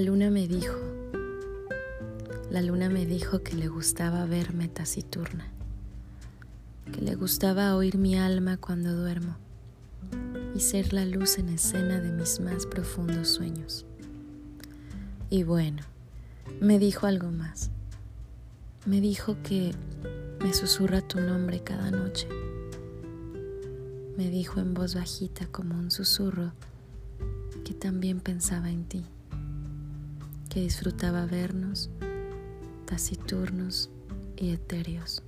luna me dijo, la luna me dijo que le gustaba verme taciturna, que le gustaba oír mi alma cuando duermo y ser la luz en escena de mis más profundos sueños. Y bueno, me dijo algo más. Me dijo que me susurra tu nombre cada noche. Me dijo en voz bajita como un susurro que también pensaba en ti que disfrutaba vernos taciturnos y etéreos.